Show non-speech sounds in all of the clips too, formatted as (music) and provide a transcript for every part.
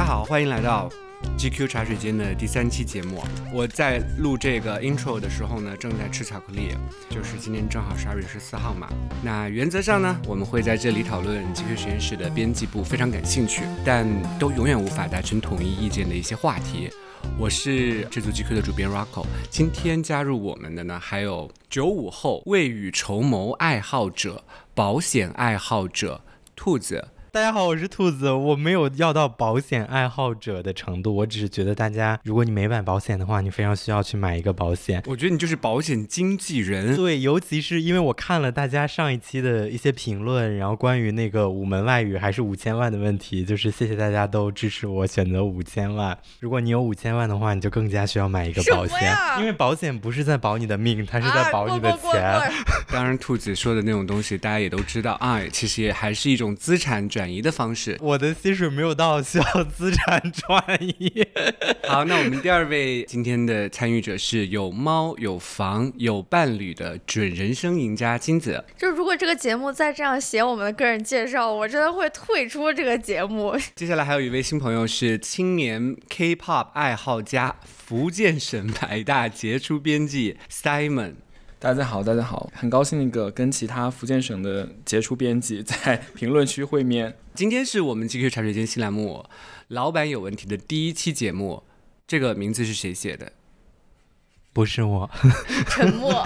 家好，欢迎来到 GQ 茶水间的第三期节目。我在录这个 intro 的时候呢，正在吃巧克力，就是今天正好十二月十四号嘛。那原则上呢，我们会在这里讨论 GQ 实验室的编辑部非常感兴趣，但都永远无法达成统一意见的一些话题。我是这组 GQ 的主编 Rocco，今天加入我们的呢，还有九五后未雨绸缪爱好者、保险爱好者兔子。大家好，我是兔子。我没有要到保险爱好者的程度，我只是觉得大家，如果你没买保险的话，你非常需要去买一个保险。我觉得你就是保险经纪人。对，尤其是因为我看了大家上一期的一些评论，然后关于那个五门外语还是五千万的问题，就是谢谢大家都支持我选择五千万。如果你有五千万的话，你就更加需要买一个保险，因为保险不是在保你的命，它是在保你的钱。(laughs) 当然，兔子说的那种东西，大家也都知道啊，其实也还是一种资产转。转移的方式，我的薪水没有到需要资产转移。(laughs) 好，那我们第二位今天的参与者是有猫有房有伴侣的准人生赢家金子。就如果这个节目再这样写我们的个人介绍，我真的会退出这个节目。(laughs) 接下来还有一位新朋友是青年 K-pop 爱好家，福建省 (laughs) 百大杰出编辑 Simon。大家好，大家好，很高兴那个跟其他福建省的杰出编辑 (laughs) 在评论区会面。今天是我们 GQ 茶水间新栏目“老板有问题”的第一期节目，这个名字是谁写的？不是我，沉默。(laughs)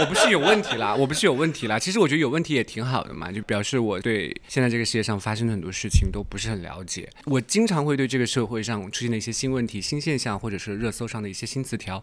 我不是有问题啦，我不是有问题啦。其实我觉得有问题也挺好的嘛，就表示我对现在这个世界上发生的很多事情都不是很了解。我经常会对这个社会上出现的一些新问题、新现象，或者是热搜上的一些新词条。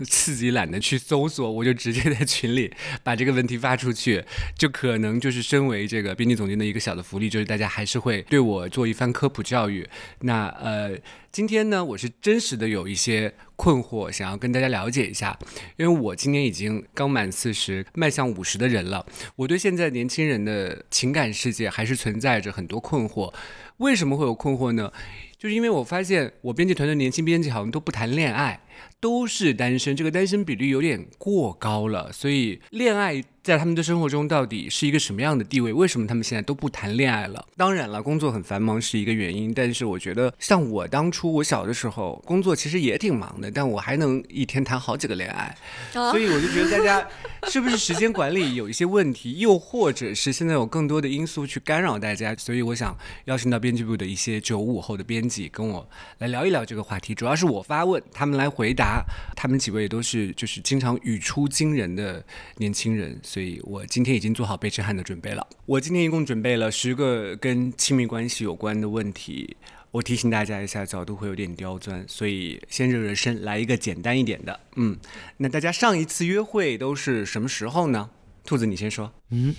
(laughs) 自己懒得去搜索，我就直接在群里把这个问题发出去，就可能就是身为这个编辑总监的一个小的福利，就是大家还是会对我做一番科普教育。那呃，今天呢，我是真实的有一些困惑，想要跟大家了解一下，因为我今年已经刚满四十，迈向五十的人了，我对现在年轻人的情感世界还是存在着很多困惑。为什么会有困惑呢？就是因为我发现我编辑团队年轻编辑好像都不谈恋爱。都是单身，这个单身比率有点过高了，所以恋爱。在他们的生活中到底是一个什么样的地位？为什么他们现在都不谈恋爱了？当然了，工作很繁忙是一个原因，但是我觉得像我当初我小的时候，工作其实也挺忙的，但我还能一天谈好几个恋爱，(laughs) 所以我就觉得大家是不是时间管理有一些问题，又或者是现在有更多的因素去干扰大家？所以我想邀请到编辑部的一些九五后的编辑跟我来聊一聊这个话题，主要是我发问，他们来回答。他们几位都是就是经常语出惊人的年轻人。所以我今天已经做好背吃汉的准备了。我今天一共准备了十个跟亲密关系有关的问题。我提醒大家一下，角度会有点刁钻，所以先热热身，来一个简单一点的。嗯，那大家上一次约会都是什么时候呢？兔子，你先说。嗯，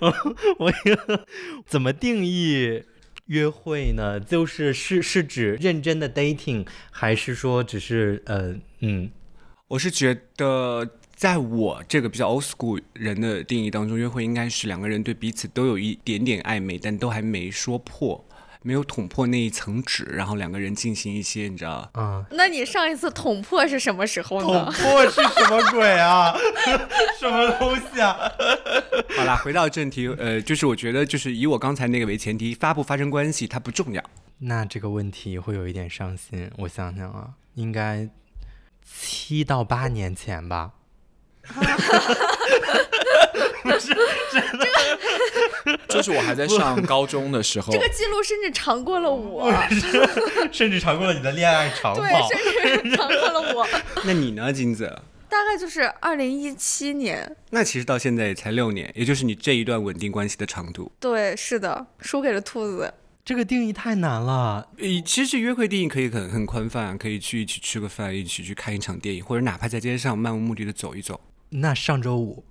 (laughs) 我怎么定义约会呢？就是是是指认真的 dating，还是说只是呃嗯？我是觉得。在我这个比较 old school 人的定义当中，约会应该是两个人对彼此都有一点点暧昧，但都还没说破，没有捅破那一层纸，然后两个人进行一些，你知道嗯，那你上一次捅破是什么时候呢？捅破是什么鬼啊？(laughs) 什么东西啊？(laughs) 好啦，回到正题，呃，就是我觉得，就是以我刚才那个为前提，发不发生关系它不重要。那这个问题会有一点伤心。我想想啊，应该七到八年前吧。哈哈哈哈哈！不是，真的，(laughs) 就是我还在上高中的时候，这个记录甚至长过了我，(laughs) 甚至长过了你的恋爱长跑，对，甚至长过了我。(laughs) 那你呢，金子？大概就是二零一七年。那其实到现在也才六年，也就是你这一段稳定关系的长度。对，是的，输给了兔子。这个定义太难了。呃，其实约会定义可以很很宽泛，可以去一起吃个饭，一起去看一场电影，或者哪怕在街上漫无目的的走一走。那上周五，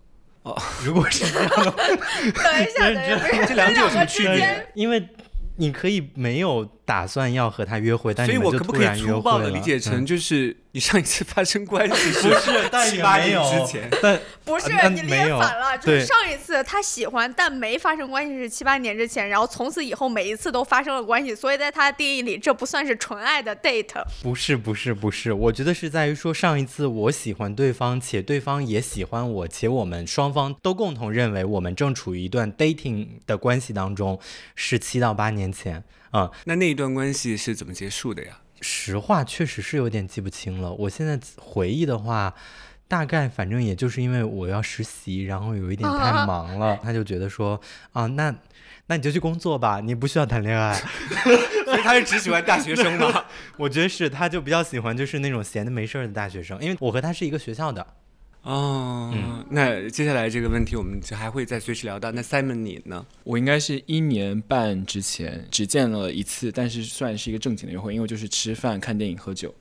哦，如果是这样的，等一下，等一下，这两者有什么区别？因为你可以没有打算要和他约会，但所以我可不可以粗暴的理解成就是？你上一次发生关系 (laughs) 不是七八年之前，(laughs) 但 (laughs) 不是你理解反了，就是上一次他喜欢但没发生关系是七八年之前，然后从此以后每一次都发生了关系，所以在他的定义里这不算是纯爱的 date。不是不是不是，我觉得是在于说上一次我喜欢对方，且对方也喜欢我，且我们双方都共同认为我们正处于一段 dating 的关系当中，是七到八年前。啊。那那一段关系是怎么结束的呀？实话确实是有点记不清了。我现在回忆的话，大概反正也就是因为我要实习，然后有一点太忙了，他就觉得说啊，那那你就去工作吧，你不需要谈恋爱。(laughs) 所以他是只喜欢大学生吗？(laughs) 我觉得是，他就比较喜欢就是那种闲的没事儿的大学生，因为我和他是一个学校的。哦，那接下来这个问题我们就还会再随时聊到。那 Simon 你呢？我应该是一年半之前只见了一次，但是算是一个正经的约会，因为就是吃饭、看电影、喝酒。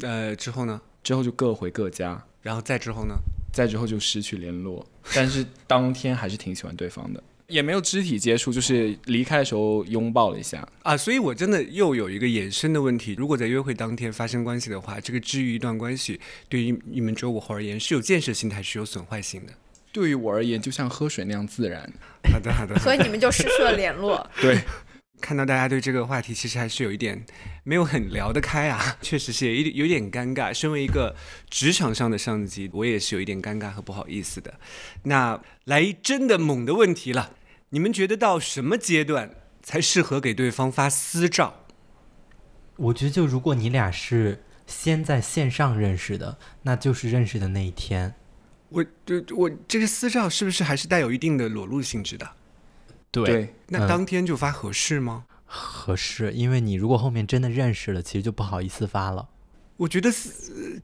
呃，之后呢？之后就各回各家，然后再之后呢？再之后就失去联络，但是当天还是挺喜欢对方的。也没有肢体接触，就是离开的时候拥抱了一下啊，所以我真的又有一个衍生的问题：如果在约会当天发生关系的话，这个治愈一段关系，对于你们周五后而言是有建设性的还是有损坏性的？对于我而言，就像喝水那样自然。好的，好的。所以你们就失去了联络。(laughs) 对，看到大家对这个话题其实还是有一点没有很聊得开啊，(laughs) 确实是有一点有点尴尬。身为一个职场上的上级，我也是有一点尴尬和不好意思的。那来真的猛的问题了。你们觉得到什么阶段才适合给对方发私照？我觉得，就如果你俩是先在线上认识的，那就是认识的那一天。我，对，我这个私照是不是还是带有一定的裸露性质的？对。那当天就发合适吗？合适，因为你如果后面真的认识了，其实就不好意思发了。我觉得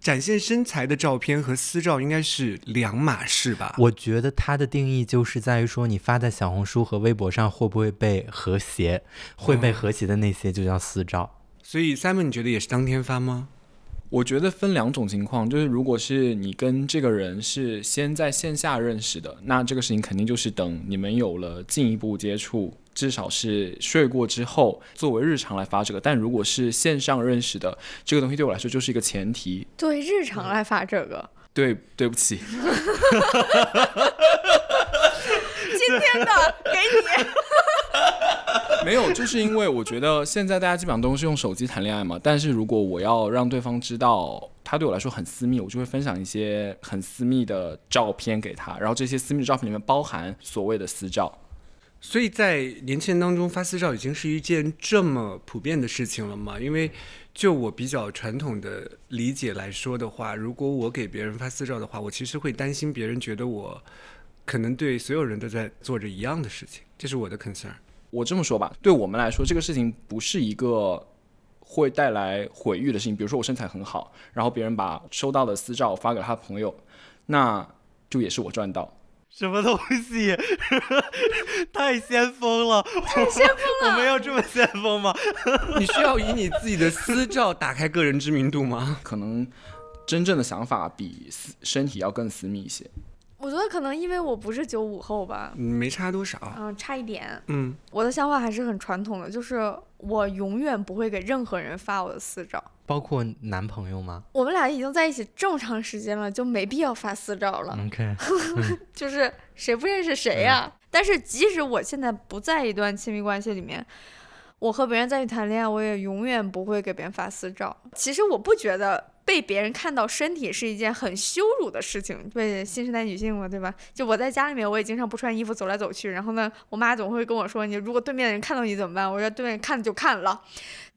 展现身材的照片和私照应该是两码事吧。我觉得它的定义就是在于说，你发在小红书和微博上会不会被和谐，会被和谐的那些就叫私照。所以 Simon，你觉得也是当天发吗？我觉得分两种情况，就是如果是你跟这个人是先在线下认识的，那这个事情肯定就是等你们有了进一步接触。至少是睡过之后，作为日常来发这个。但如果是线上认识的，这个东西对我来说就是一个前提。对，日常来发这个。对，对不起。今天的给你。(laughs) 没有，就是因为我觉得现在大家基本上都是用手机谈恋爱嘛。但是如果我要让对方知道他对我来说很私密，我就会分享一些很私密的照片给他。然后这些私密的照片里面包含所谓的私照。所以在年轻人当中发私照已经是一件这么普遍的事情了吗？因为就我比较传统的理解来说的话，如果我给别人发私照的话，我其实会担心别人觉得我可能对所有人都在做着一样的事情，这是我的 concern。我这么说吧，对我们来说，这个事情不是一个会带来毁誉的事情。比如说我身材很好，然后别人把收到的私照发给他的朋友，那就也是我赚到。什么东西？(laughs) 太先锋了！太先锋了！我们要这么先锋吗？(laughs) 你需要以你自己的私照打开个人知名度吗？可能真正的想法比私身体要更私密一些。我觉得可能因为我不是九五后吧，没差多少。嗯，差一点。嗯，我的想法还是很传统的，就是我永远不会给任何人发我的私照。包括男朋友吗？我们俩已经在一起这么长时间了，就没必要发私照了。(laughs) OK，就是谁不认识谁呀？但是即使我现在不在一段亲密关系里面，我和别人在一起谈恋爱，我也永远不会给别人发私照。其实我不觉得被别人看到身体是一件很羞辱的事情，对新时代女性嘛，对吧？就我在家里面，我也经常不穿衣服走来走去，然后呢，我妈总会跟我说：“你如果对面的人看到你怎么办？”我说：“对面看就看了。”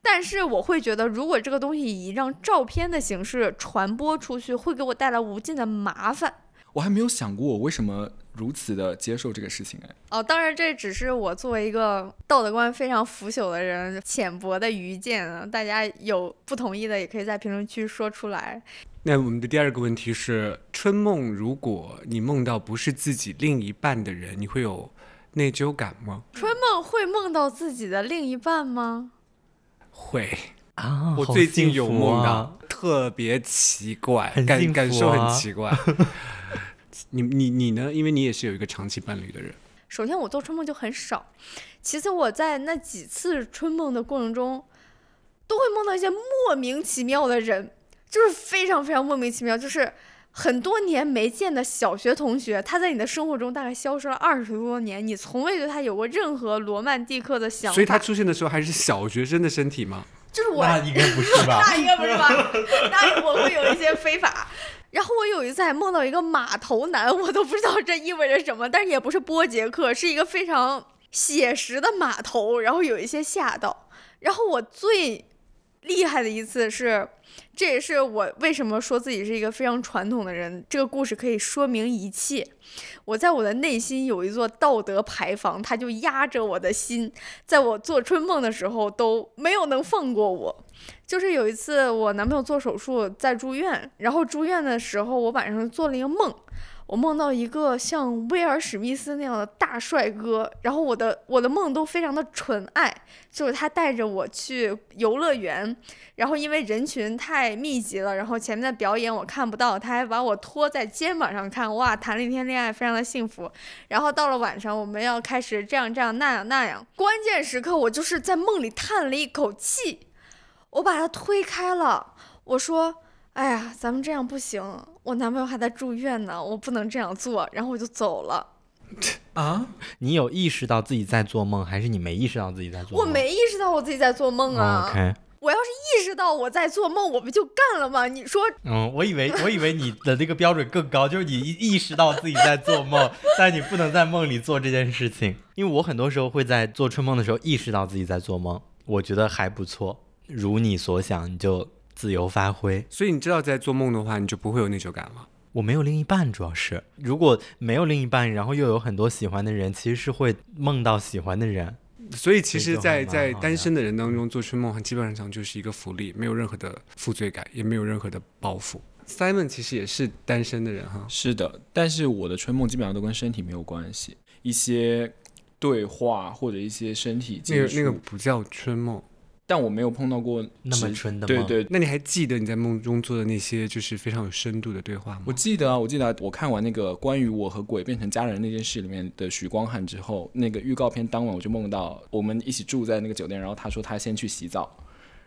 但是我会觉得，如果这个东西以一张照片的形式传播出去，会给我带来无尽的麻烦。我还没有想过我为什么如此的接受这个事情哎。哦，当然这只是我作为一个道德观非常腐朽的人浅薄的愚见啊。大家有不同意的，也可以在评论区说出来。那我们的第二个问题是：春梦，如果你梦到不是自己另一半的人，你会有内疚感吗？春梦会梦到自己的另一半吗？会啊，我最近有梦到，特别奇怪，感感受很奇怪。(laughs) 你你你呢？因为你也是有一个长期伴侣的人。首先，我做春梦就很少；其次，我在那几次春梦的过程中，都会梦到一些莫名其妙的人，就是非常非常莫名其妙，就是很多年没见的小学同学，他在你的生活中大概消失了二十多年，你从未对他有过任何罗曼蒂克的想法。所以他出现的时候还是小学生的身体吗？就是我，那应该不是吧？(laughs) 那应该不是吧？那我会有一些非法。然后我有一次还梦到一个码头男，我都不知道这意味着什么，但是也不是波杰克，是一个非常写实的码头，然后有一些吓到。然后我最厉害的一次是，这也是我为什么说自己是一个非常传统的人。这个故事可以说明一切。我在我的内心有一座道德牌坊，它就压着我的心，在我做春梦的时候都没有能放过我。就是有一次我男朋友做手术在住院，然后住院的时候我晚上做了一个梦。我梦到一个像威尔史密斯那样的大帅哥，然后我的我的梦都非常的纯爱，就是他带着我去游乐园，然后因为人群太密集了，然后前面的表演我看不到，他还把我托在肩膀上看，哇，谈了一天恋爱，非常的幸福。然后到了晚上，我们要开始这样这样那样那样，关键时刻我就是在梦里叹了一口气，我把他推开了，我说。哎呀，咱们这样不行，我男朋友还在住院呢，我不能这样做，然后我就走了。啊？你有意识到自己在做梦，还是你没意识到自己在做梦？我没意识到我自己在做梦啊。OK，我要是意识到我在做梦，我不就干了吗？你说，嗯，我以为我以为你的那个标准更高，就是你意识到自己在做梦，但你不能在梦里做这件事情。因为我很多时候会在做春梦的时候意识到自己在做梦，我觉得还不错。如你所想，你就。自由发挥，所以你知道在做梦的话，你就不会有内疚感了。我没有另一半，主要是如果没有另一半，然后又有很多喜欢的人，其实是会梦到喜欢的人。所以其实，在在单身的人当中做春梦，基本上就是一个福利，没有任何的负罪感，也没有任何的包袱。Simon 其实也是单身的人哈，是的，但是我的春梦基本上都跟身体没有关系，一些对话或者一些身体那个，那个不叫春梦。但我没有碰到过那么纯的对对，那你还记得你在梦中做的那些就是非常有深度的对话吗？我记得啊，我记得我看完那个关于我和鬼变成家人那件事里面的许光汉之后，那个预告片当晚我就梦到我们一起住在那个酒店，然后他说他先去洗澡，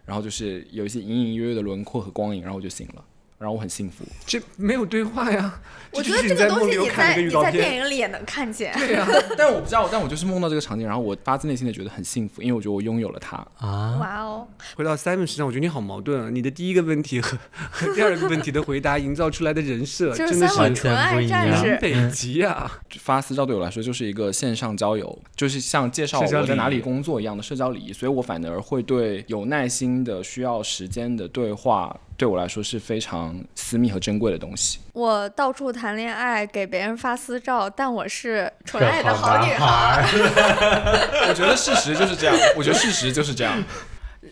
然后就是有一些隐隐约约的轮廓和光影，然后我就醒了。然后我很幸福，这没有对话呀。我觉得这个东西你在你在电影里也能看见。对呀，(laughs) 但我不知道，但我就是梦到这个场景，然后我发自内心的觉得很幸福，因为我觉得我拥有了它啊。哇哦！回到 Simon 身上，我觉得你好矛盾啊。你的第一个问题和和 (laughs) 第二个问题的回答营造出来的人设真的是完全不一样，南北极啊。发私照对我来说就是一个线上交友，就是像介绍我在哪里工作一样的社交礼仪，所以我反而会对有耐心的、需要时间的对话。对我来说是非常私密和珍贵的东西。我到处谈恋爱，给别人发私照，但我是纯爱的好女孩。(laughs) 我觉得事实就是这样。我觉得事实就是这样。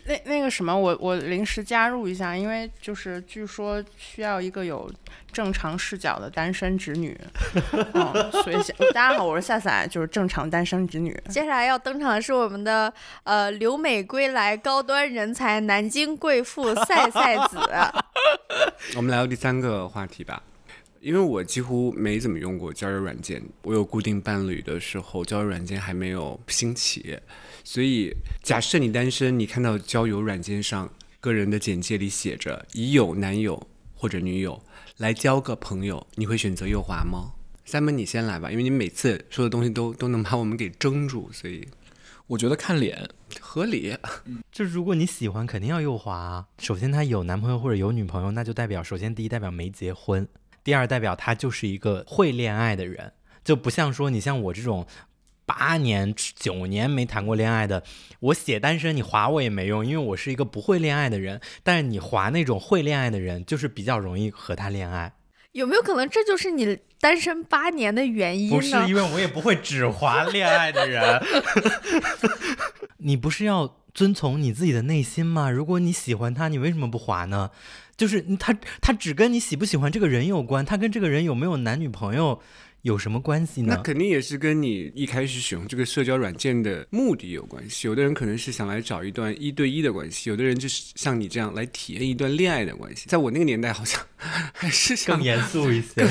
那那个什么，我我临时加入一下，因为就是据说需要一个有正常视角的单身直女，嗯，所以大家好，我是夏夏，就是正常单身直女。接下来要登场的是我们的呃留美归来高端人才南京贵妇 (laughs) 赛赛子。(laughs) 我们来到第三个话题吧。因为我几乎没怎么用过交友软件，我有固定伴侣的时候，交友软件还没有兴起，所以假设你单身，你看到交友软件上个人的简介里写着已有男友或者女友来交个朋友，你会选择右滑吗？三门你先来吧，因为你每次说的东西都都能把我们给争住，所以我觉得看脸合理。(laughs) 就如果你喜欢，肯定要右滑。啊首先他有男朋友或者有女朋友，那就代表首先第一代表没结婚。第二代表他就是一个会恋爱的人，就不像说你像我这种八年九年没谈过恋爱的，我写单身你划我也没用，因为我是一个不会恋爱的人。但是你划那种会恋爱的人，就是比较容易和他恋爱。有没有可能这就是你单身八年的原因呢？不是，因为我也不会只划恋爱的人。(laughs) 你不是要遵从你自己的内心吗？如果你喜欢他，你为什么不划呢？就是他，他只跟你喜不喜欢这个人有关，他跟这个人有没有男女朋友有什么关系呢？那肯定也是跟你一开始使用这个社交软件的目的有关系。有的人可能是想来找一段一对一的关系，有的人就是像你这样来体验一段恋爱的关系。在我那个年代，好像 (laughs) 还是更严肃一些。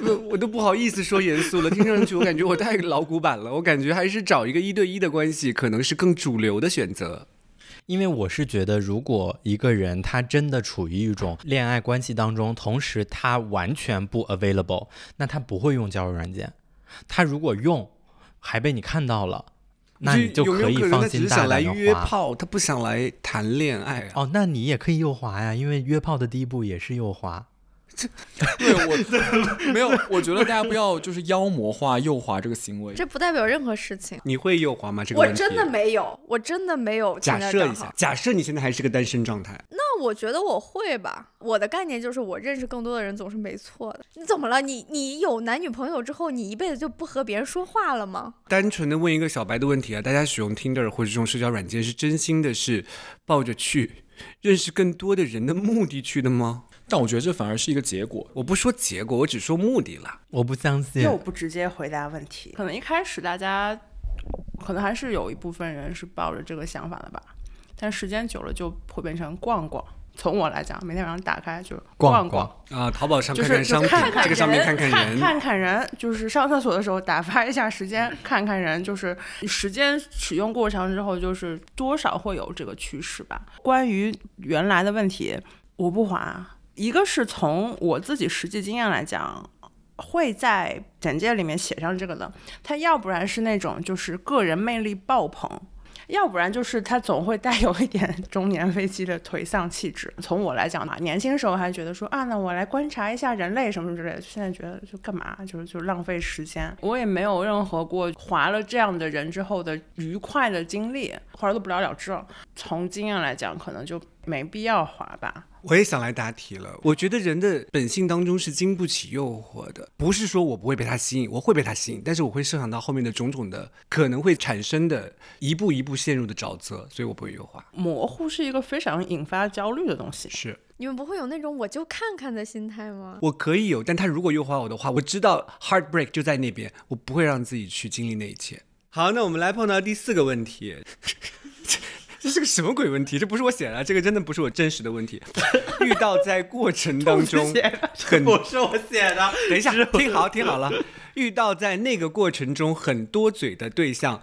我我都不好意思说严肃了，听上去我感觉我太老古板了。我感觉还是找一个一对一的关系，可能是更主流的选择。因为我是觉得，如果一个人他真的处于一种恋爱关系当中，同时他完全不 available，那他不会用交友软件。他如果用，还被你看到了，那你就可以放心大胆的约炮，他不想来谈恋爱。哦，那你也可以右滑呀，因为约炮的第一步也是右滑。对我 (laughs) 没有，我觉得大家不要就是妖魔化右滑这个行为。这不代表任何事情。你会右滑吗？这个我真的没有，我真的没有假设一下，。假设你现在还是个单身状态，那我觉得我会吧。我的概念就是，我认识更多的人总是没错的。你怎么了？你你有男女朋友之后，你一辈子就不和别人说话了吗？单纯的问一个小白的问题啊，大家使用 Tinder 或者这种社交软件是真心的是抱着去认识更多的人的目的去的吗？但我觉得这反而是一个结果。我不说结果，我只说目的啦。我不相信。又不直接回答问题，可能一开始大家可能还是有一部分人是抱着这个想法的吧，但时间久了就会变成逛逛。从我来讲，每天晚上打开就是逛逛啊，淘宝上就是看看商品，看看这个上面看人人，看看人，就是上厕所的时候打发一下时间，看看人，就是时间使用过长之后，就是多少会有这个趋势吧。关于原来的问题，我不滑，一个是从我自己实际经验来讲。会在简介里面写上这个的，他要不然是那种就是个人魅力爆棚，要不然就是他总会带有一点中年危机的颓丧气质。从我来讲嘛，年轻时候还觉得说啊，那我来观察一下人类什么之类的，现在觉得就干嘛，就是就浪费时间。我也没有任何过划了这样的人之后的愉快的经历，后来都不了了之了。从经验来讲，可能就没必要滑吧。我也想来答题了。我觉得人的本性当中是经不起诱惑的，不是说我不会被他吸引，我会被他吸引，但是我会设想到后面的种种的可能会产生的一步一步陷入的沼泽，所以我不会优化。模糊是一个非常引发焦虑的东西。是你们不会有那种我就看看的心态吗？我可以有，但他如果优化我的话，我知道 heartbreak 就在那边，我不会让自己去经历那一切。好，那我们来碰到第四个问题。这是个什么鬼问题？这不是我写的，这个真的不是我真实的问题。遇到在过程当中很 (laughs) 不是我写的。等一下，听好听好了。遇到在那个过程中很多嘴的对象，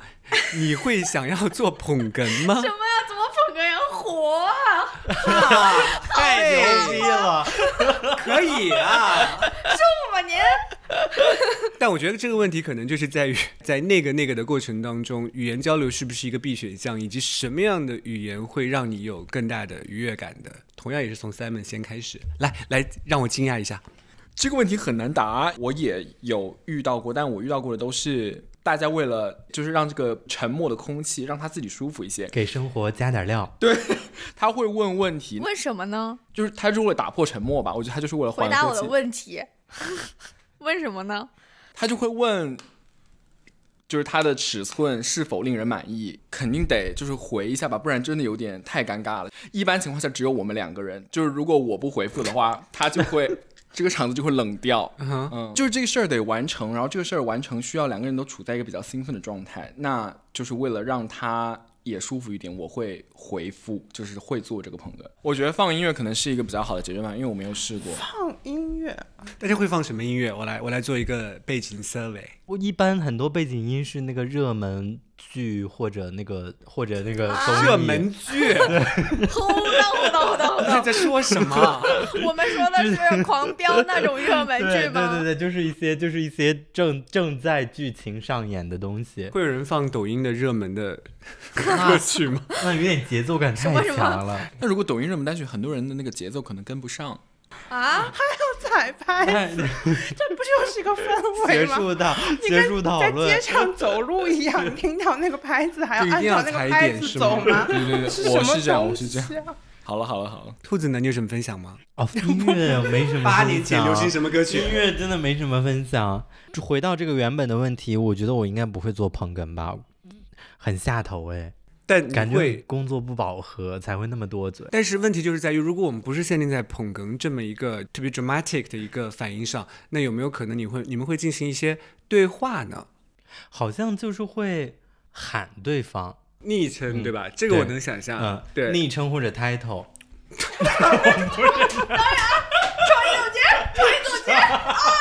你会想要做捧哏吗？什么呀？怎么捧个人活啊？太牛逼了！可以啊，不吧您？(laughs) 但我觉得这个问题可能就是在于，在那个那个的过程当中，语言交流是不是一个必选项，以及什么样的语言会让你有更大的愉悦感的。同样也是从 Simon 先开始，来来让我惊讶一下。这个问题很难答，我也有遇到过，但我遇到过的都是大家为了就是让这个沉默的空气让他自己舒服一些，给生活加点料。对 (laughs) 他会问问题，问什么呢？就是他是为了打破沉默吧？我觉得他就是为了回答我的问题。(laughs) 问什么呢？他就会问。就是他的尺寸是否令人满意，肯定得就是回一下吧，不然真的有点太尴尬了。一般情况下只有我们两个人，就是如果我不回复的话，他就会这个场子就会冷掉。嗯哼，嗯，就是这个事儿得完成，然后这个事儿完成需要两个人都处在一个比较兴奋的状态，那就是为了让他也舒服一点，我会回复，就是会做这个捧哏。我觉得放音乐可能是一个比较好的解决办法，因为我没有试过。放音乐，大家会放什么音乐？我来我来做一个背景 survey。我一般很多背景音是那个热门剧或者那个或者那个热门剧，(laughs) 呼当呼当呼当呼你。在说什么？(laughs) 我们说的是狂飙那种热门剧吗？对对对，就是一些就是一些正正在剧情上演的东西，会有人放抖音的热门的 (laughs) 歌曲吗？那有点节奏感太强了。那如果抖音热门单曲，很多人的那个节奏可能跟不上。啊，还要彩排，(laughs) 这不就是一个氛围吗？结束的结束讨论在街，上走路一样，你听到那个拍子还要按照那个拍子走吗？对对对，是什么我是这样，我东是这样。好了好了好了，兔子呢？你有什么分享吗？哦，音乐没什么八分享年前流行什么歌曲？音乐真的没什么分享。就回到这个原本的问题，我觉得我应该不会做捧哏吧，很下头哎，但感觉工作不饱和才会那么多嘴。但是问题就是在于，如果我们不是限定在捧哏这么一个特别 dramatic 的一个反应上，那有没有可能你会你们会进行一些对话呢？好像就是会喊对方，昵称、嗯对吧？这个我能想象。嗯，对，昵称或者 title，当然，创意总监，创意总监啊，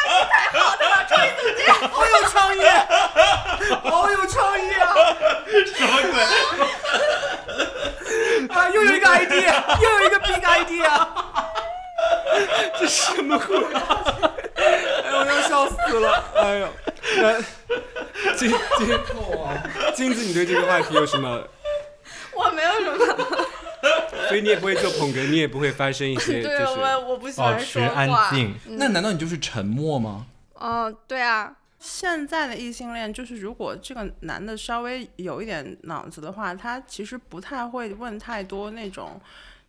你太好了，创意总结，好有创意，好有创意啊！什么鬼？啊，又有一个 (laughs) idea，又有一个 big idea，这什么鬼？哎，我要笑死了！哎呦，那 (laughs) 金金 (laughs) 金子，你对这个话题有什么？我没有什么，所以你也不会做捧哏，你也不会发生一些就对，是我我不喜保持欢说安话。静。那难道你就是沉默吗？嗯，对啊，现在的异性恋就是，如果这个男的稍微有一点脑子的话，他其实不太会问太多那种，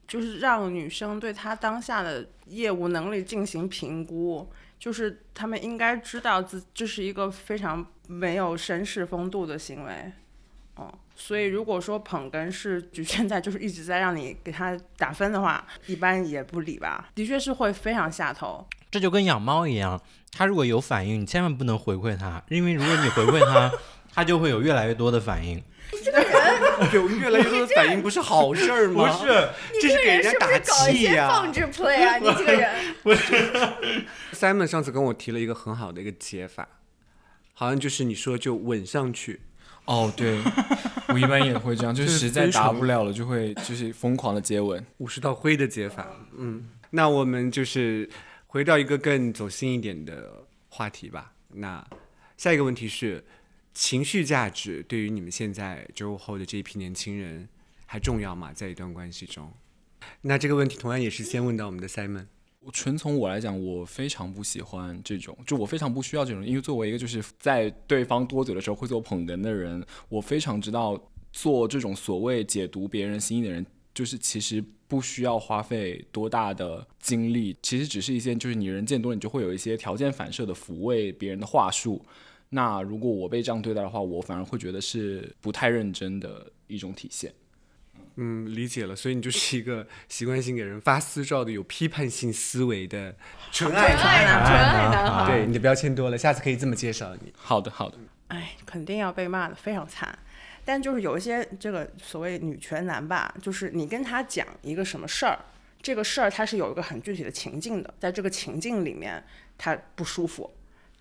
就是让女生对他当下的业务能力进行评估。就是他们应该知道自这是一个非常没有绅士风度的行为，哦，所以如果说捧哏是局限在就是一直在让你给他打分的话，一般也不理吧，的确是会非常下头。这就跟养猫一样，它如果有反应，你千万不能回馈它，因为如果你回馈它，(laughs) 它就会有越来越多的反应。这个人 (laughs) 有越来越多的反应，不是好事儿吗？不是，这是给人家打是不是搞一些气呀、放置 play 啊？你这个人，(laughs) Simon 上次跟我提了一个很好的一个解法，好像就是你说就吻上去，哦，对，我一般也会这样，就 (laughs) 就是实在打不了了，就会就是疯狂的接吻。武士道灰的解法。嗯，那我们就是回到一个更走心一点的话题吧。那下一个问题是，情绪价值对于你们现在九五后的这一批年轻人还重要吗？在一段关系中？那这个问题同样也是先问到我们的 Simon。我纯从我来讲，我非常不喜欢这种，就我非常不需要这种，因为作为一个就是在对方多嘴的时候会做捧哏的人，我非常知道做这种所谓解读别人心意的人，就是其实不需要花费多大的精力，其实只是一些就是你人见多，你就会有一些条件反射的抚慰别人的话术。那如果我被这样对待的话，我反而会觉得是不太认真的一种体现。嗯，理解了。所以你就是一个习惯性给人发私照的、有批判性思维的纯爱纯爱男，纯爱男啊孩。对，你的标签多了，下次可以这么介绍你。好的，好的。哎，肯定要被骂的非常惨。但就是有一些这个所谓女权男吧，就是你跟他讲一个什么事儿，这个事儿他是有一个很具体的情境的，在这个情境里面他不舒服，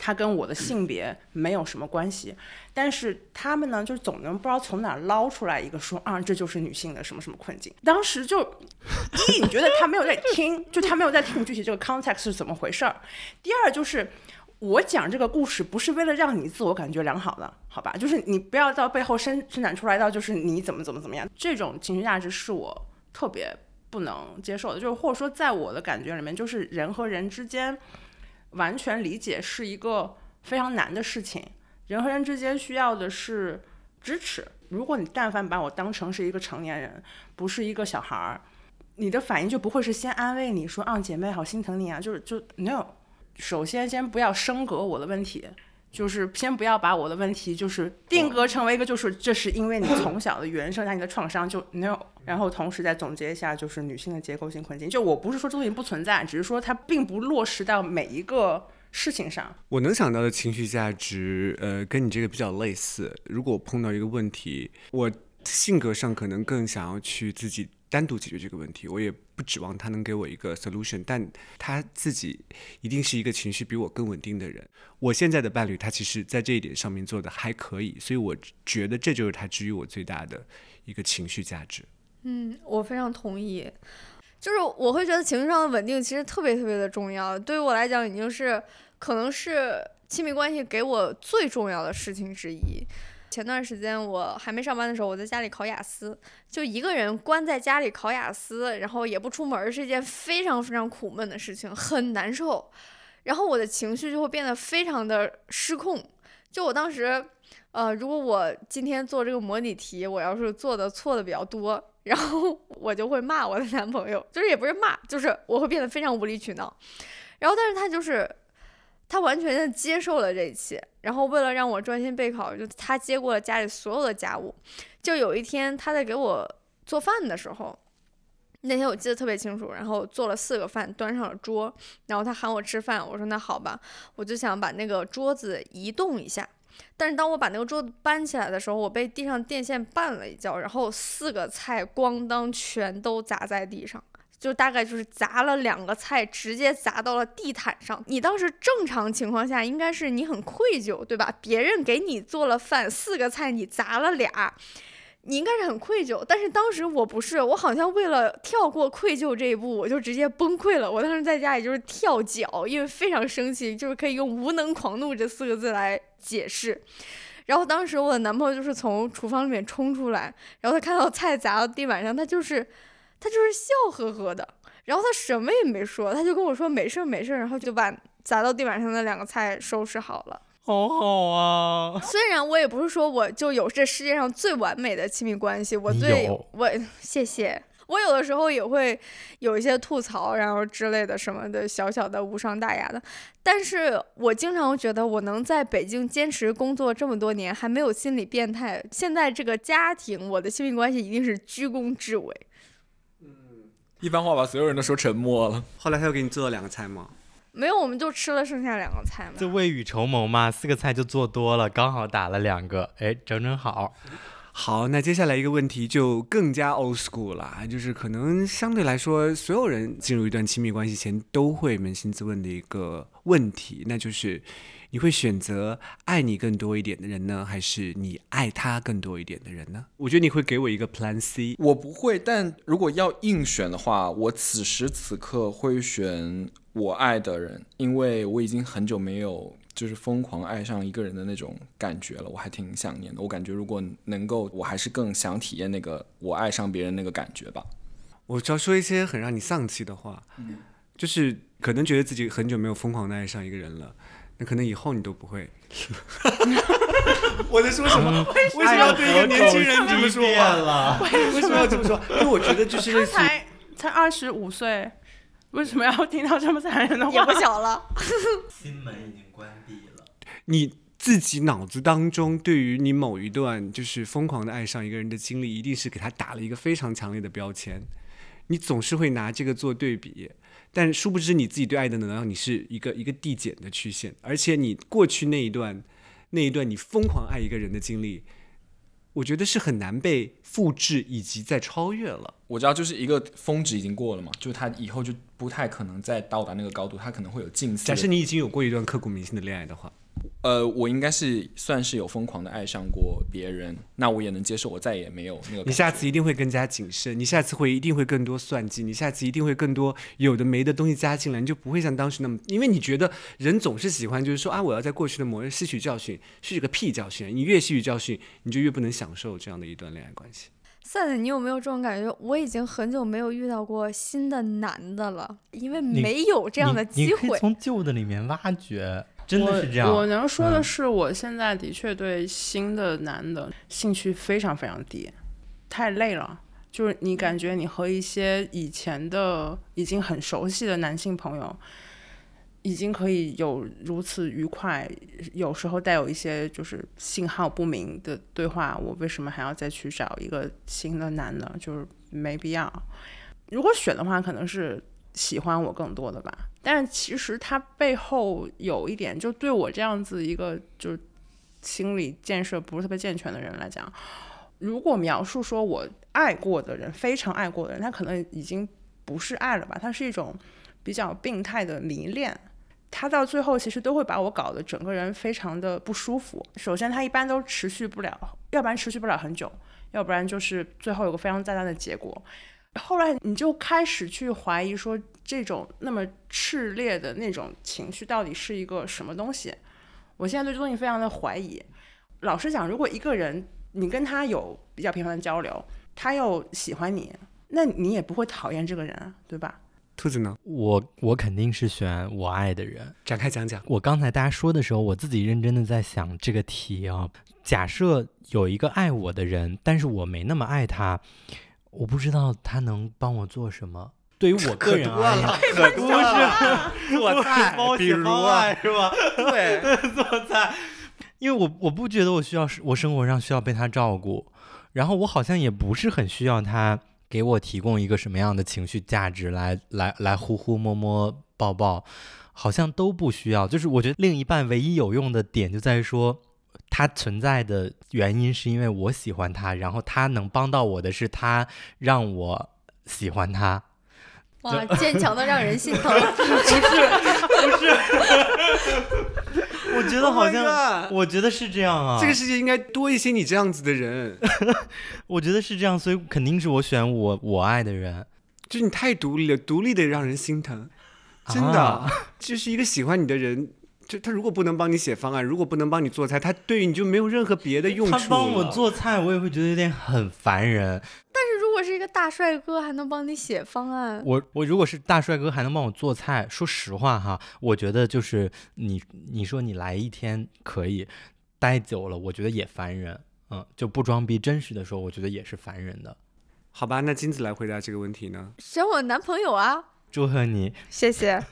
他跟我的性别没有什么关系，但是他们呢，就总能不知道从哪儿捞出来一个说啊，这就是女性的什么什么困境。当时就一，你觉得他没有在听，就他没有在听你具体这个 context 是怎么回事儿；第二就是。我讲这个故事不是为了让你自我感觉良好的，好吧？就是你不要到背后生生产出来到就是你怎么怎么怎么样，这种情绪价值是我特别不能接受的。就是或者说，在我的感觉里面，就是人和人之间完全理解是一个非常难的事情。人和人之间需要的是支持。如果你但凡把我当成是一个成年人，不是一个小孩儿，你的反应就不会是先安慰你说啊姐妹好心疼你啊，就是就 no。首先，先不要升格我的问题，就是先不要把我的问题就是定格成为一个就是这是因为你从小的原生家庭的创伤就 no。然后同时再总结一下，就是女性的结构性困境。就我不是说这东西不存在，只是说它并不落实到每一个事情上。我能想到的情绪价值，呃，跟你这个比较类似。如果我碰到一个问题，我性格上可能更想要去自己单独解决这个问题，我也不指望他能给我一个 solution，但他自己一定是一个情绪比我更稳定的人。我现在的伴侣，他其实在这一点上面做的还可以，所以我觉得这就是他给予我最大的一个情绪价值。嗯，我非常同意。就是我会觉得情绪上的稳定其实特别特别的重要，对于我来讲已经是可能是亲密关系给我最重要的事情之一。前段时间我还没上班的时候，我在家里考雅思，就一个人关在家里考雅思，然后也不出门，是一件非常非常苦闷的事情，很难受。然后我的情绪就会变得非常的失控。就我当时，呃，如果我今天做这个模拟题，我要是做的错的比较多，然后 (laughs) 我就会骂我的男朋友，就是也不是骂，就是我会变得非常无理取闹。然后，但是他就是他完全的接受了这一切，然后为了让我专心备考，就他接过了家里所有的家务。就有一天他在给我做饭的时候，那天我记得特别清楚，然后做了四个饭，端上了桌，然后他喊我吃饭，我说那好吧，我就想把那个桌子移动一下。但是当我把那个桌子搬起来的时候，我被地上电线绊了一跤，然后四个菜咣当全都砸在地上，就大概就是砸了两个菜，直接砸到了地毯上。你当时正常情况下应该是你很愧疚，对吧？别人给你做了饭，四个菜你砸了俩。你应该是很愧疚，但是当时我不是，我好像为了跳过愧疚这一步，我就直接崩溃了。我当时在家里就是跳脚，因为非常生气，就是可以用“无能狂怒”这四个字来解释。然后当时我的男朋友就是从厨房里面冲出来，然后他看到菜砸到地板上，他就是他就是笑呵呵的，然后他什么也没说，他就跟我说没事儿没事儿，然后就把砸到地板上的两个菜收拾好了。好好啊，虽然我也不是说我就有这世界上最完美的亲密关系，我你对我谢谢。我有的时候也会有一些吐槽，然后之类的什么的，小小的无伤大雅的。但是我经常觉得，我能在北京坚持工作这么多年，还没有心理变态。现在这个家庭，我的亲密关系一定是居功至伟。一番话把所有人都说沉默了。后来他又给你做了两个菜吗？没有，我们就吃了剩下两个菜嘛。这未雨绸缪嘛，四个菜就做多了，刚好打了两个，哎，整整好。好，那接下来一个问题就更加 old school 了，就是可能相对来说，所有人进入一段亲密关系前都会扪心自问的一个问题，那就是你会选择爱你更多一点的人呢，还是你爱他更多一点的人呢？我觉得你会给我一个 Plan C。我不会，但如果要硬选的话，我此时此刻会选我爱的人，因为我已经很久没有就是疯狂爱上一个人的那种感觉了，我还挺想念的。我感觉如果能够，我还是更想体验那个我爱上别人那个感觉吧。我只要说一些很让你丧气的话，就是可能觉得自己很久没有疯狂的爱上一个人了，那可能以后你都不会。(laughs) 我在说什么？(laughs) 为什么要对一个年轻人这么说话？了？(laughs) 为什么要这么说？因为我觉得就是类似才才二十五岁，为什么要听到这么残忍的也话？不小了，心门已经关闭了。你自己脑子当中对于你某一段就是疯狂的爱上一个人的经历，一定是给他打了一个非常强烈的标签。你总是会拿这个做对比，但殊不知你自己对爱的能量，你是一个一个递减的曲线，而且你过去那一段那一段你疯狂爱一个人的经历，我觉得是很难被复制以及再超越了。我知道，就是一个峰值已经过了嘛，就是他以后就不太可能再到达那个高度，他可能会有近似。假设你已经有过一段刻骨铭心的恋爱的话，呃，我应该是算是有疯狂的爱上过别人，那我也能接受，我再也没有那个。你下次一定会更加谨慎，你下次会一定会更多算计，你下次一定会更多有的没的东西加进来，你就不会像当时那么，因为你觉得人总是喜欢就是说啊，我要在过去的某日吸取教训，吸取个屁教训，你越吸取教训，你就越不能享受这样的一段恋爱关系。赛赛，你有没有这种感觉？我已经很久没有遇到过新的男的了，因为没有这样的，机会。你可以从旧的里面挖掘，真的是这样。我我能说的嗯是，我现在的确对新的男的兴趣非常非常低，太累了。就是你感觉你和一些以前的已经很熟悉的男性朋友，已经可以有如此愉快，有时候带有一些就是信号不明的对话，我为什么还要再去找一个新的男的？就是没必要。如果选的话，可能是喜欢我更多的吧。但其实他背后有一点，就对我这样子一个就是心理建设不是特别健全的人来讲，如果描述说我爱过的人，非常爱过的人，他可能已经不是爱了吧，他是一种比较病态的迷恋。他到最后其实都会把我搞得整个人非常的不舒服。首先，他一般都持续不了，要不然持续不了很久，要不然就是最后有个非常灾难的结果。后来你就开始去怀疑说，这种那么炽烈的那种情绪到底是一个什么东西？我现在对这东西非常的怀疑。老实讲，如果一个人你跟他有比较频繁的交流，他又喜欢你，那你也不会讨厌这个人啊，对吧？兔子呢？我我肯定是选我爱的人。展开讲讲。我刚才大家说的时候，我自己认真的在想这个题啊。假设有一个爱我的人，但是我没那么爱他，我不知道他能帮我做什么。对于我个人而言，可多是，做菜包比如啊，是吧？(laughs) 对，做菜，因为我我不觉得我需要我生活上需要被他照顾，然后我好像也不是很需要他给我提供一个什么样的情绪价值来来来呼呼摸摸抱抱，好像都不需要。就是我觉得另一半唯一有用的点就在于说。他存在的原因是因为我喜欢他，然后他能帮到我的是他让我喜欢他。哇，坚强的让人心疼。(laughs) 不是，不是 (laughs) 我觉得好 Oh 像我觉得是这样啊。这个世界应该多一些你这样子的人，(laughs) 我觉得是这样，所以肯定是我选我我爱的人。就是你太独立了，独立的让人心疼，真的，啊就是一个喜欢你的人。就他如果不能帮你写方案，如果不能帮你做菜，他对于你就没有任何别的用处他帮我做菜，我也会觉得有点很烦人。但是如果果是一个大帅哥，还能帮你写方案，我我如果是大帅哥还能帮我做菜，说实话哈，我觉得就是你你说你来一天可以，待久了我觉得也烦人，嗯，就不装逼，真实的说，我觉得也是烦人的。好吧，那金子来回答这个问题呢？选我男朋友啊，祝贺你，谢谢。(laughs)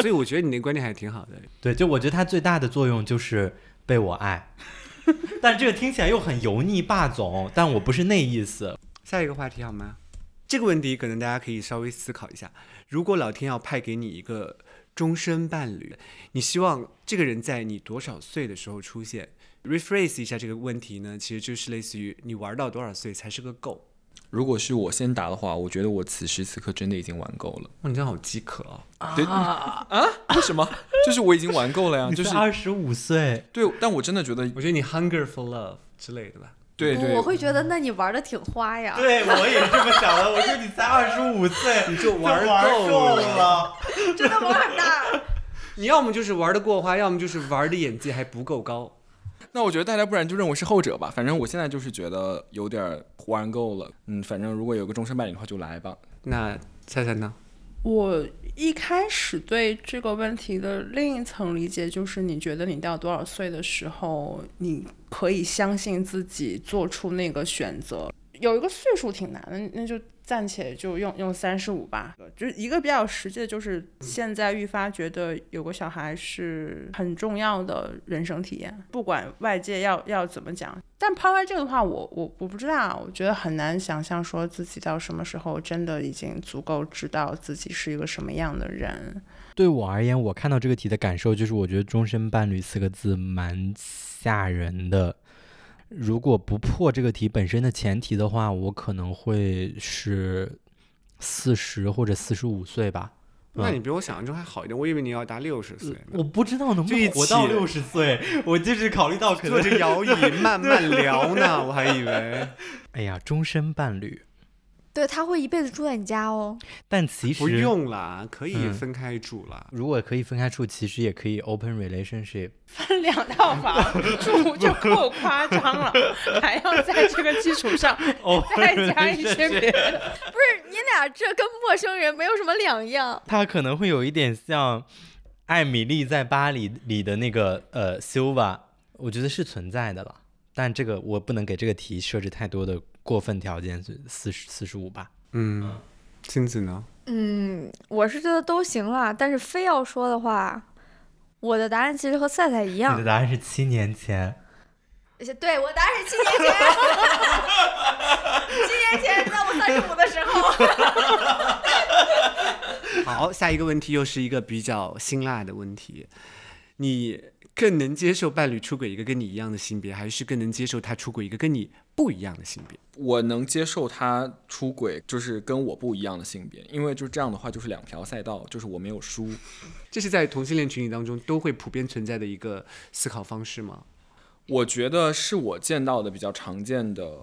所以我觉得你那观点还挺好的。对，就我觉得它最大的作用就是被我爱，(laughs) 但这个听起来又很油腻霸总，但我不是那意思。下一个话题好吗？这个问题可能大家可以稍微思考一下。如果老天要派给你一个终身伴侣，你希望这个人在你多少岁的时候出现？rephrase 一下这个问题呢，其实就是类似于你玩到多少岁才是个够？如果是我先答的话，我觉得我此时此刻真的已经玩够了。哇，你这样好饥渴啊！对啊？为什么？就是我已经玩够了呀，就是二十五岁，对，但我真的觉得，我觉得你 hunger for love 之类的吧。对对，我会觉得那你玩的挺花呀。对，我也是这么想的。我说你才二十五岁，你就玩够了，真的玩很大。(laughs) 你要么就是玩的过花，要么就是玩的演技还不够高。那我觉得大家不然就认为是后者吧。反正我现在就是觉得有点玩够了。嗯，反正如果有个终身伴侣的话就来吧。那菜菜呢？我一开始对这个问题的另一层理解就是，你觉得你到多少岁的时候，你可以相信自己做出那个选择。有一个岁数挺难的，那就。暂且就用用三十五吧，就是一个比较实际的，就是现在愈发觉得有个小孩是很重要的人生体验，不管外界要要怎么讲。但抛开这个的话，我我我不知道，我觉得很难想象说自己到什么时候真的已经足够知道自己是一个什么样的人。对我而言，我看到这个题的感受就是，我觉得“终身伴侣”四个字蛮吓人的。如果不破这个题本身的前提的话，我可能会是四十或者四十五岁吧。那你比我想象中还好一点，我以为你要达六十岁。我不知道能不能活到六十岁，我就是考虑到可能坐着摇椅 (laughs) 慢慢聊呢，我还以为。哎呀，终身伴侣。对他会一辈子住在你家哦，但其实不用啦，可以分开住啦。如果可以分开住，其实也可以 open relationship，分两套房住 (laughs) 就够夸张了，还要在这个基础上 (laughs) 再加一些别的。不是你俩这跟陌生人没有什么两样。他可能会有一点像艾米丽在巴黎里的那个呃 Silva，我觉得是存在的了。但这个我不能给这个题设置太多的。过分条件是四十四十五吧？嗯，金子呢？嗯，我是觉得都行啦，但是非要说的话，我的答案其实和赛赛一样。你的答案是七年前。对，我答案是七年前。(laughs) 七年前，在我三十五的时候。(laughs) 好，下一个问题又是一个比较辛辣的问题，你。更能接受伴侣出轨一个跟你一样的性别，还是更能接受他出轨一个跟你不一样的性别？我能接受他出轨，就是跟我不一样的性别，因为就这样的话，就是两条赛道，就是我没有输。这是在同性恋群体当中都会普遍存在的一个思考方式吗？我觉得是我见到的比较常见的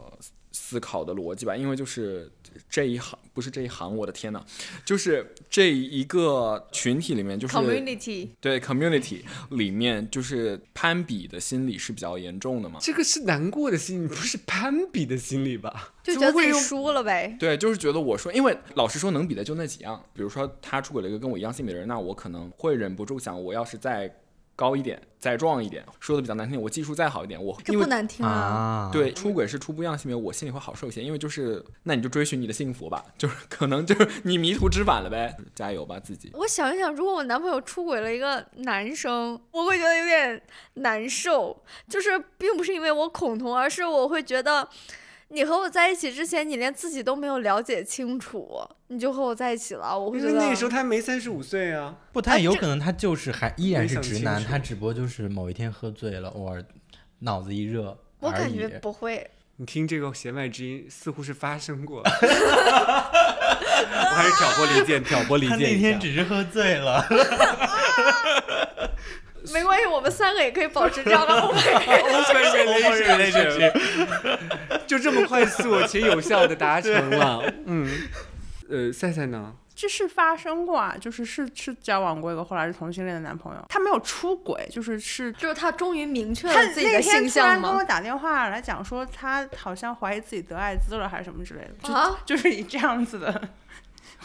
思考的逻辑吧，因为就是。这一行不是这一行，我的天呐，就是这一个群体里面，就是 community 对 community (laughs) 里面，就是攀比的心理是比较严重的嘛。这个是难过的心理，不是攀比的心理吧？就觉得自己输了呗。对，就是觉得我说，因为老实说，能比的就那几样。比如说他出轨了一个跟我一样性别的人，那我可能会忍不住想，我要是在。高一点，再壮一点，说的比较难听，我技术再好一点，我这不难听啊。对，出轨是出不一样的性别，我心里会好受一些，因为就是那你就追寻你的幸福吧，就是可能就是你迷途知返了呗，(laughs) 加油吧自己。我想一想，如果我男朋友出轨了一个男生，我会觉得有点难受，就是并不是因为我恐同，而是我会觉得。你和我在一起之前，你连自己都没有了解清楚，你就和我在一起了，我会觉得那个时候他没三十五岁啊，不，他有可能他就是还依然是直男，他只不过就是某一天喝醉了，偶尔脑子一热我感觉不会。你听这个弦外之音，似乎是发生过。(laughs) 我还是挑拨离间，挑拨离间。他那天只是喝醉了。(laughs) 没关系，我们三个也可以保持这样的 open relationship，(laughs) 就这么快速且有效的达成了。嗯，呃，赛赛呢？这是发生过啊，就是是是交往过一个后来是同性恋的男朋友，他没有出轨，就是是就是他终于明确了自己的那天性向吗突然跟我？打电话来讲说，他好像怀疑自己得艾滋了还是什么之类的，就、啊就是以这样子的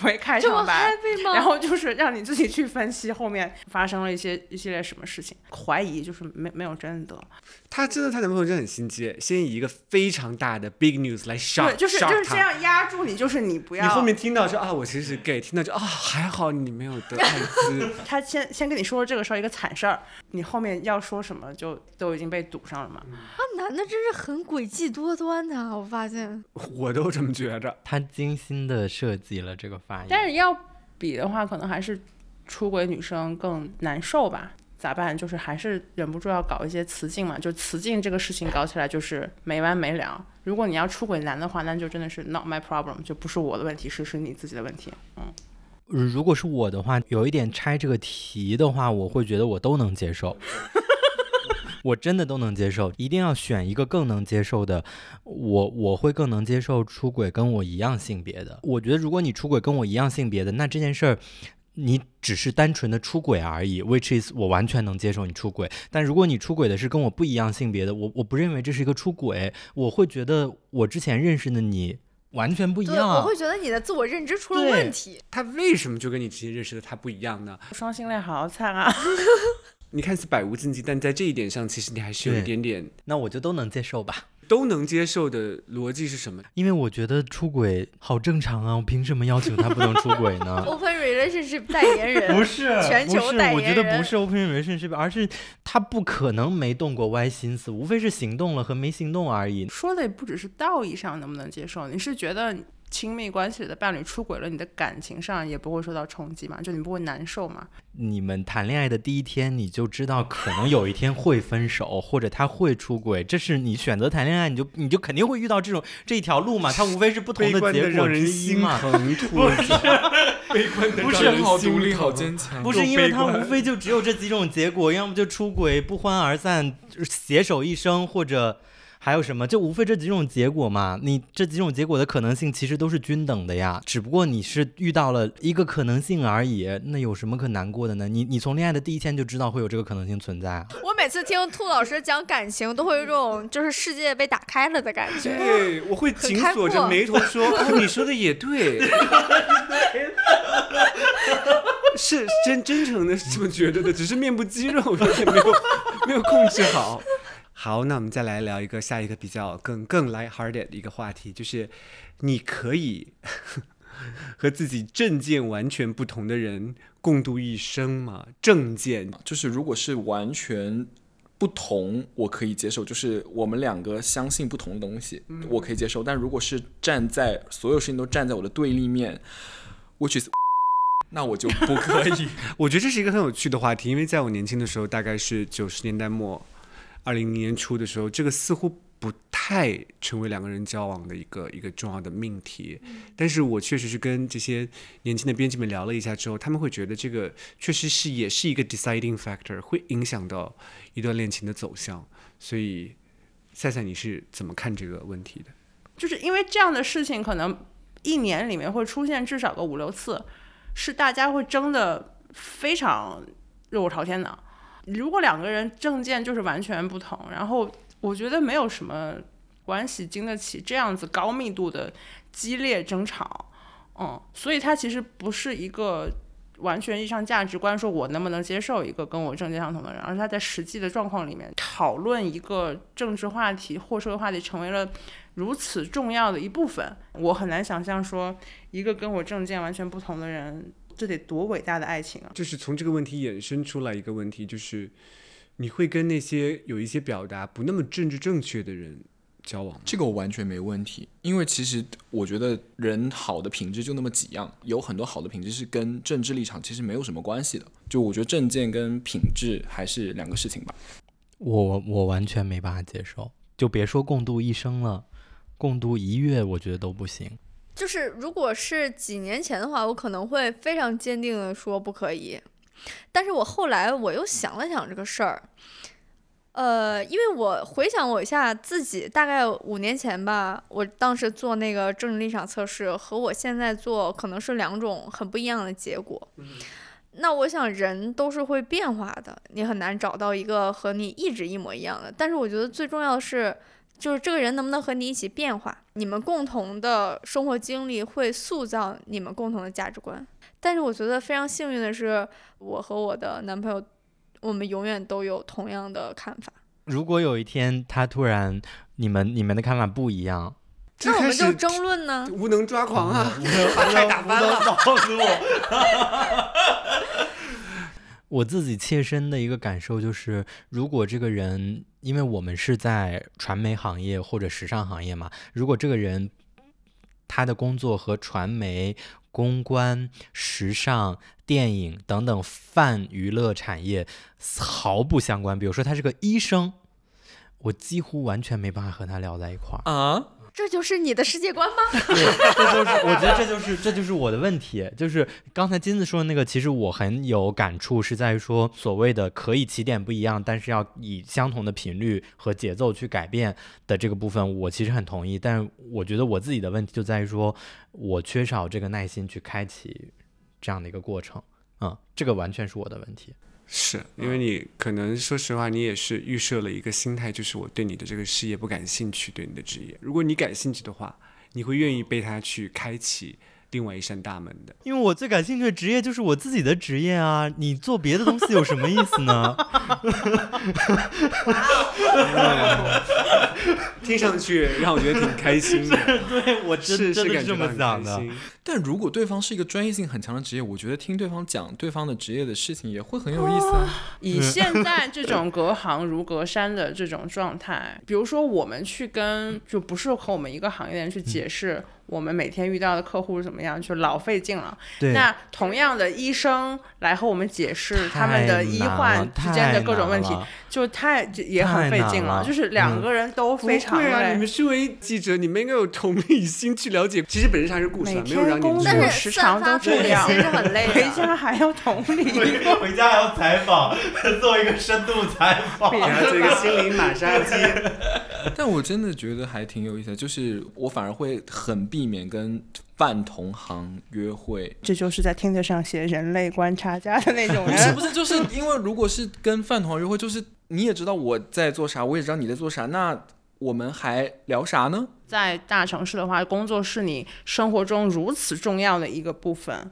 为开场白。(laughs) 然后就是让你自己去分析后面发生了一些一系列什么事情，怀疑就是没没有真的得，她真的，她男朋友真的很心机，先以一个非常大的 big news 来 shock，对，就是 shock 就是这她。样压住你，就是你不要。你后面听到说啊，我其实是 gay，听到就啊，还好你没有得艾滋。(laughs) 他先先跟你说这个事儿一个惨事儿，你后面要说什么就都已经被堵上了嘛。啊，男的真是很诡计多端的啊，我发现。我都这么觉着。他精心的设计了这个但是要比的话，可能还是出轨女生更难受吧。咋办？就是还是忍不住要搞一些雌竞嘛，就雌竞这个事情搞起来就是没完没了。如果你要出轨男的话，那就真的是 not my problem，就不是我的问题，是是你自己的问题。嗯，如果是我的话，有一点拆这个题的话，我会觉得我都能接受。我真的都能接受，一定要选一个更能接受的。我我会更能接受出轨跟我一样性别的。我觉得如果你出轨跟我一样性别的，那这件事儿你只是单纯的出轨而已，which is 我完全能接受你出轨。但如果你出轨的是跟我不一样性别的，我我不认为这是一个出轨，我会觉得我之前认识的你完全不一对，样。我会觉得你的自我认知出了问题。他为什么就跟你之前认识的他不一样呢？双性恋好惨啊！(laughs) 你看似百无禁忌，但在这一点上，其实你还是有一点点那我就都能接受吧。都能接受的逻辑是什么？因为我觉得出轨好正常啊，我凭什么要求他不能出轨呢？(laughs) Open relationship 代言人，不是，全球不是，代言人我觉得不是 open relationship，而是他不可能没动过歪心思，无非是行动了和没行动而已。说的也不只是道义上能不能接受，你是觉得亲密关系里的伴侣出轨了，你的感情上也不会受到冲击嘛？就你不会难受嘛？你们谈恋爱的第一天，你就知道可能有一天会分手，或者他会出轨，这是你选择谈恋爱，你就你就肯定会遇到这种这一条路嘛，它无非是不同的结果让人之一心嘛。(laughs) 悲观的不是好独立，好坚强。不是因为他无非就只有这几种结果，要么就出轨、不欢而散、携手一生，或者还有什么，就无非这几种结果嘛。你这几种结果的可能性其实都是均等的呀，只不过你是遇到了一个可能性而已，那有什么可难过的呢？你你从恋爱的第一天就知道会有这个可能性存在啊。我每次听兔老师讲感情，都会有一种就是世界被打开了的感觉。对，我会紧锁着眉头说：“ (laughs) 哦，你说的也对。(laughs) ”是真真诚的是这么觉得的，只是面部肌肉有点没有没有控制好。好，那我们再来聊一个下一个比较更更 light hearted 的一个话题，就是你可以 (laughs) 和自己政见完全不同的人共度一生吗？政见就是如果是完全不同，我可以接受，就是我们两个相信不同的东西，我可以接受。但如果是站在所有事情都站在我的对立面，which is，(laughs) 那我就不可以。(laughs) 我觉得这是一个很有趣的话题，因为在我年轻的时候，大概是九十年代末、二零年初的时候，这个似乎不太成为两个人交往的一个一个重要的命题。但是我确实是跟这些年轻的编辑们聊了一下之后，他们会觉得这个确实是也是一个 deciding factor，会影响到一段恋情的走向。所以，赛赛，你是怎么看这个问题的？就是因为这样的事情，可能一年里面会出现至少个五六次，是大家会争的非常热火朝天的。如果两个人政见就是完全不同，然后我觉得没有什么关系经得起这样子高密度的激烈争吵，嗯，所以它其实不是一个完全意义上价值观，说我能不能接受一个跟我政见相同的人，而是他在实际的状况里面讨论一个政治话题或社会话题，成为了如此重要的一部分。我很难想象说一个跟我政见完全不同的人，这得多伟大的爱情啊！就是从这个问题衍生出来一个问题，就是你会跟那些有一些表达不那么政治正确的人交往吗？这个我完全没问题，因为其实我觉得人好的品质就那么几样，有很多好的品质是跟政治立场其实没有什么关系的。就我觉得政见跟品质还是两个事情吧。我我完全没办法接受，就别说共度一生了，共度一月我觉得都不行。就是如果是几年前的话，我可能会非常坚定的说不可以。但是我后来我又想了想这个事儿，呃，因为我回想我一下自己，大概五年前吧，我当时做那个政治立场测试，和我现在做可能是两种很不一样的结果。那我想人都是会变化的，你很难找到一个和你一直一模一样的。但是我觉得最重要的是，就是这个人能不能和你一起变化，你们共同的生活经历会塑造你们共同的价值观。但是我觉得非常幸运的是，我和我的男朋友。我们永远都有同样的看法。如果有一天他突然你们你们的看法不一样，那我们就争论呢？无能抓狂啊！把开 (laughs) 打翻了，笑死 (laughs) 我！自己切身的一个感受就是，如果这个人，因为我们是在传媒行业或者时尚行业嘛，如果这个人他的工作和传媒。公关、时尚、电影等等泛娱乐产业毫不相关。比如说，他是个医生，我几乎完全没办法和他聊在一块儿啊。这就是你的世界观吗？(laughs) 对，这就是我觉得这就是这就是我的问题。就是刚才金子说的那个，其实我很有感触，是在于说所谓的可以起点不一样，但是要以相同的频率和节奏去改变的这个部分，我其实很同意。但我觉得我自己的问题就在于说，我缺少这个耐心去开启这样的一个过程。嗯，这个完全是我的问题。是因为你可能说实话，你也是预设了一个心态，就是我对你的这个事业不感兴趣，对你的职业。如果你感兴趣的话，你会愿意被他去开启另外一扇大门的。因为我最感兴趣的职业就是我自己的职业啊！你做别的东西有什么意思呢？(laughs) 听上去让我觉得挺开心的。(laughs) 对我真真的是这么想的。但如果对方是一个专业性很强的职业，我觉得听对方讲对方的职业的事情也会很有意思啊。以现在这种隔行如隔山的这种状态，比如说我们去跟就不是和我们一个行业的人去解释。我们每天遇到的客户是怎么样，就老费劲了。那同样的医生来和我们解释他们的医患之间的各种问题，就太也很费劲了。就是两个人都非常累。啊！你们身为记者，你们应该有同理心去了解。其实本质上是故事，没有让你工作时长都这样，其实很累。回家还要同理，回家还要采访，做一个深度采访，(laughs) 做一个心灵马杀鸡。(laughs) 但我真的觉得还挺有意思的，就是我反而会很。避免跟泛同行约会，这就是在听得上写人类观察家的那种人。是不是？就是因为如果是跟饭同行约会，就是你也知道我在做啥，我也知道你在做啥，那我们还聊啥呢？在大城市的话，工作是你生活中如此重要的一个部分。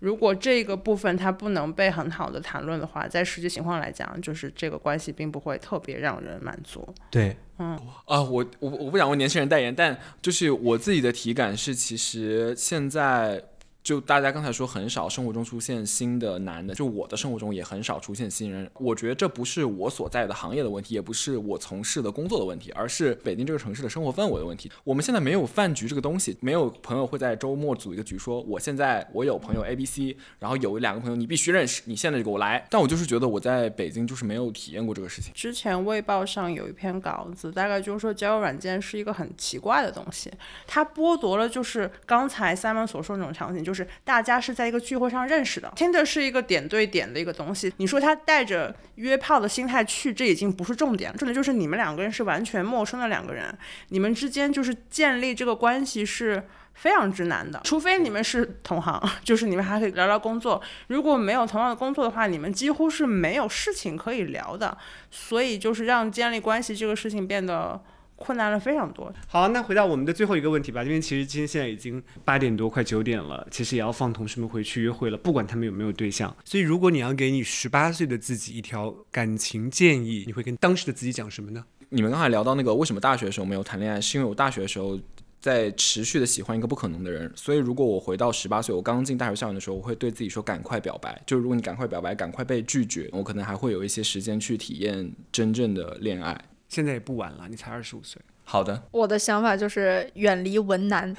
如果这个部分它不能被很好的谈论的话，在实际情况来讲，就是这个关系并不会特别让人满足。对，嗯啊，我我我不想为年轻人代言，但就是我自己的体感是，其实现在。就大家刚才说很少生活中出现新的男的，就我的生活中也很少出现新人。我觉得这不是我所在的行业的问题，也不是我从事的工作的问题，而是北京这个城市的生活氛围的问题。我们现在没有饭局这个东西，没有朋友会在周末组一个局，说我现在我有朋友 A、B、C，然后有两个朋友你必须认识，你现在就给我来。但我就是觉得我在北京就是没有体验过这个事情。之前《卫报》上有一篇稿子，大概就是说交友软件是一个很奇怪的东西，它剥夺了就是刚才 Simon 所说的那种场景，就就是大家是。在一个聚会上认识的，Tinder 是一个点对点的一个东西。你说他带着约炮的心态去，这已经不是重点，重点就是你们两个人是完全陌生的两个人，你们之间就是建立这个关系是非常之难的。除非你们是同行，(laughs) 就是你们还可以聊聊工作。如果没有同样的工作的话，你们几乎是没有事情可以聊的。所以就是让建立关系这个事情变得。困难了非常多。好，那回到我们的最后一个问题吧，因为其实今天现在已经八点多，快九点了，其实也要放同事们回去约会了，不管他们有没有对象。所以，如果你要给你十八岁的自己一条感情建议，你会跟当时的自己讲什么呢？你们刚才聊到那个为什么大学的时候没有谈恋爱，是因为我大学的时候在持续的喜欢一个不可能的人。所以，如果我回到十八岁，我刚进大学校园的时候，我会对自己说：赶快表白。就如果你赶快表白，赶快被拒绝，我可能还会有一些时间去体验真正的恋爱。现在也不晚了，你才二十五岁。好的，我的想法就是远离文男，(laughs)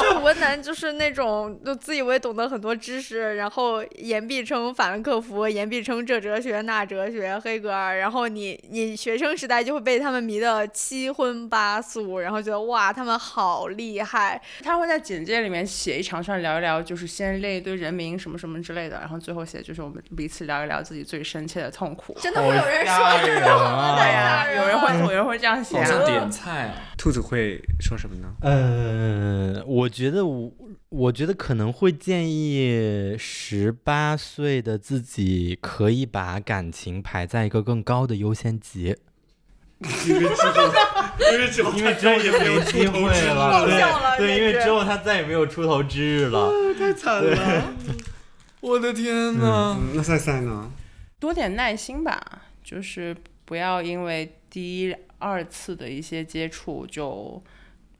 就文男就是那种就自以为懂得很多知识，然后言必称法兰克福，言必称这哲学那哲学，黑格尔，然后你你学生时代就会被他们迷得七荤八素，然后觉得哇他们好厉害，他会在简介里面写一长串聊一聊，就是先列一堆人名什么什么之类的，然后最后写就是我们彼此聊一聊自己最深切的痛苦。真的会有人说这种好吓人啊。太对呀、有人会有人会这样写、啊。好像点菜啊。兔子会说什么呢？呃，我觉得我我觉得可能会建议十八岁的自己可以把感情排在一个更高的优先级，因为之后，因为之后因为之后就没机会了，对对，因为之后他再也没有出头之日了。太惨了。我的天呐！嗯，那赛赛呢？多点耐心吧，就是不要因为第一、二次的一些接触就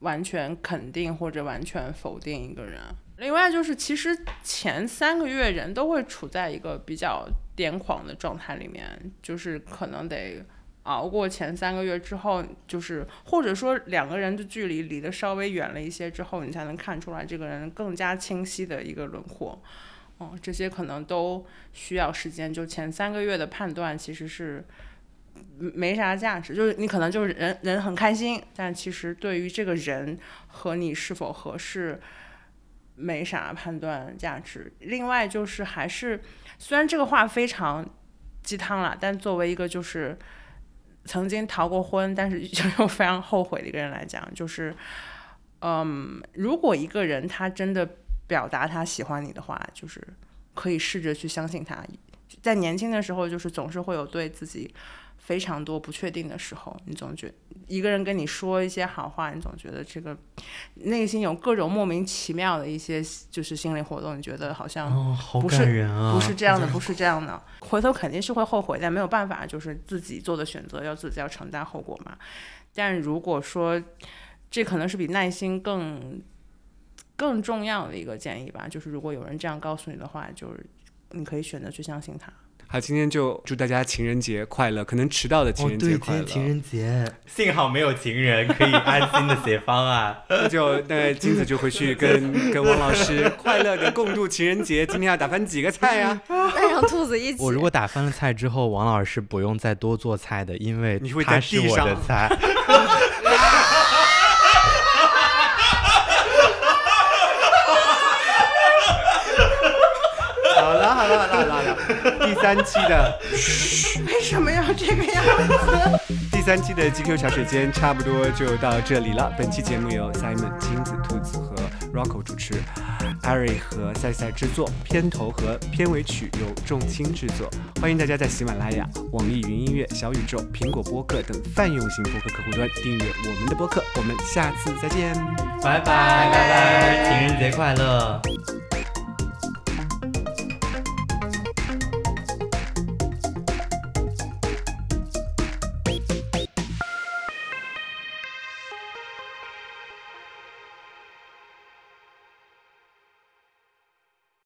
完全肯定或者完全否定一个人。另外就是，其实前三个月人都会处在一个比较癫狂的状态里面，就是可能得熬过前三个月之后，就是或者说两个人的距离离得稍微远了一些之后，你才能看出来这个人更加清晰的一个轮廓。嗯，这些可能都需要时间。就前三个月的判断其实是没啥价值，就是你可能就是人人很开心，但其实对于这个人和你是否合适，没啥判断价值。另外就是还是，虽然这个话非常鸡汤了，但作为一个就是曾经逃过婚，但是 (laughs) 又非常后悔的一个人来讲，就是，嗯，如果一个人他真的表达他喜欢你的话，就是可以试着去相信他。在年轻的时候，就是总是会有对自己非常多不确定的时候，你总觉一个人跟你说一些好话，你总觉得这个内心有各种莫名其妙的一些就是心理活动，你觉得好像不是！不是这样的，不是这样的，回头肯定是会后悔，但没有办法，就是自己做的选择要自己要承担后果嘛。但如果说这可能是比耐心更更重要的一个建议吧，就是如果有人这样告诉你的话，就是你可以选择去相信他。好，今天就祝大家情人节快乐，可能迟到的情人节快乐。今天情人节，幸好没有情人，可以安心的写方案。那 (laughs) 就那金子就回去跟 (laughs) 跟汪老师快乐的共度情人节。今天要打翻几个菜呀、带上兔子一起。我如果打翻了菜之后，王老师不用再多做菜的，因为你会在他是我的菜。(laughs) 好了好了好了好了好了，第三期的为什么要这个样子？第三期的 GQ 茶水间差不多就到这里了。本期节目由 Simon、金子、兔子和 Rocco 主持，Ari 和赛赛制作，片头和片尾曲由众卿制作。欢迎大家在喜马拉雅、网易云音乐、小宇宙、苹果播客等泛用型播客客户端订阅我们的播客。我们下次再见。拜拜拜拜，情人节快乐！